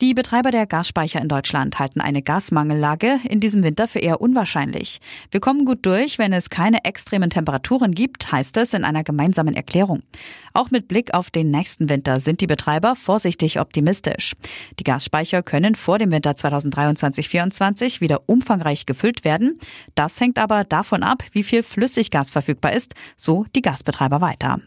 Die Betreiber der Gasspeicher in Deutschland halten eine Gasmangellage in diesem Winter für eher unwahrscheinlich. Wir kommen gut durch, wenn es keine extremen Temperaturen gibt, heißt es in einer gemeinsamen Erklärung. Auch mit Blick auf den nächsten Winter sind die Betreiber vorsichtig optimistisch. Die Gasspeicher können vor dem Winter 2023-24 wieder umfangreich gefüllt werden. Das hängt aber davon ab, wie viel Flüssiggas verfügbar ist, so die Gasbetreiber weiter.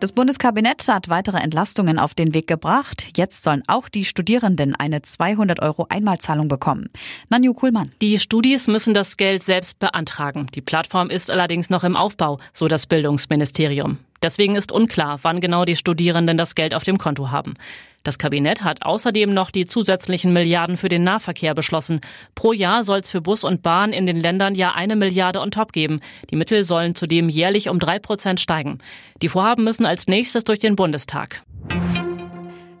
Das Bundeskabinett hat weitere Entlastungen auf den Weg gebracht. Jetzt sollen auch die Studierenden eine 200 Euro Einmalzahlung bekommen. Nanju Kuhlmann. Die Studis müssen das Geld selbst beantragen. Die Plattform ist allerdings noch im Aufbau, so das Bildungsministerium. Deswegen ist unklar, wann genau die Studierenden das Geld auf dem Konto haben. Das Kabinett hat außerdem noch die zusätzlichen Milliarden für den Nahverkehr beschlossen. Pro Jahr soll es für Bus und Bahn in den Ländern ja eine Milliarde on top geben. Die Mittel sollen zudem jährlich um drei Prozent steigen. Die Vorhaben müssen als nächstes durch den Bundestag.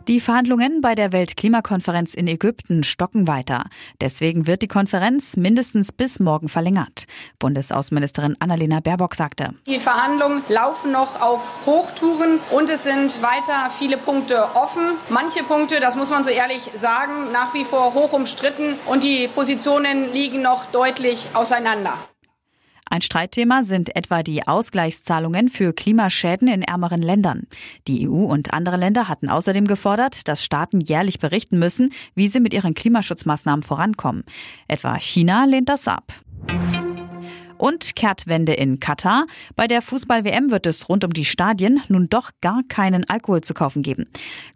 Die Verhandlungen bei der Weltklimakonferenz in Ägypten stocken weiter. Deswegen wird die Konferenz mindestens bis morgen verlängert. Bundesaußenministerin Annalena Baerbock sagte. Die Verhandlungen laufen noch auf Hochtouren und es sind weiter viele Punkte offen. Manche Punkte, das muss man so ehrlich sagen, nach wie vor hoch umstritten und die Positionen liegen noch deutlich auseinander. Ein Streitthema sind etwa die Ausgleichszahlungen für Klimaschäden in ärmeren Ländern. Die EU und andere Länder hatten außerdem gefordert, dass Staaten jährlich berichten müssen, wie sie mit ihren Klimaschutzmaßnahmen vorankommen. Etwa China lehnt das ab. Und Kehrtwende in Katar. Bei der Fußball-WM wird es rund um die Stadien nun doch gar keinen Alkohol zu kaufen geben.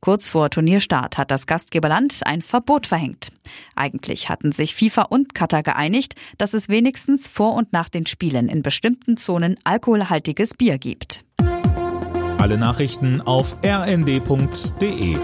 Kurz vor Turnierstart hat das Gastgeberland ein Verbot verhängt. Eigentlich hatten sich FIFA und Katar geeinigt, dass es wenigstens vor und nach den Spielen in bestimmten Zonen alkoholhaltiges Bier gibt. Alle Nachrichten auf rnd.de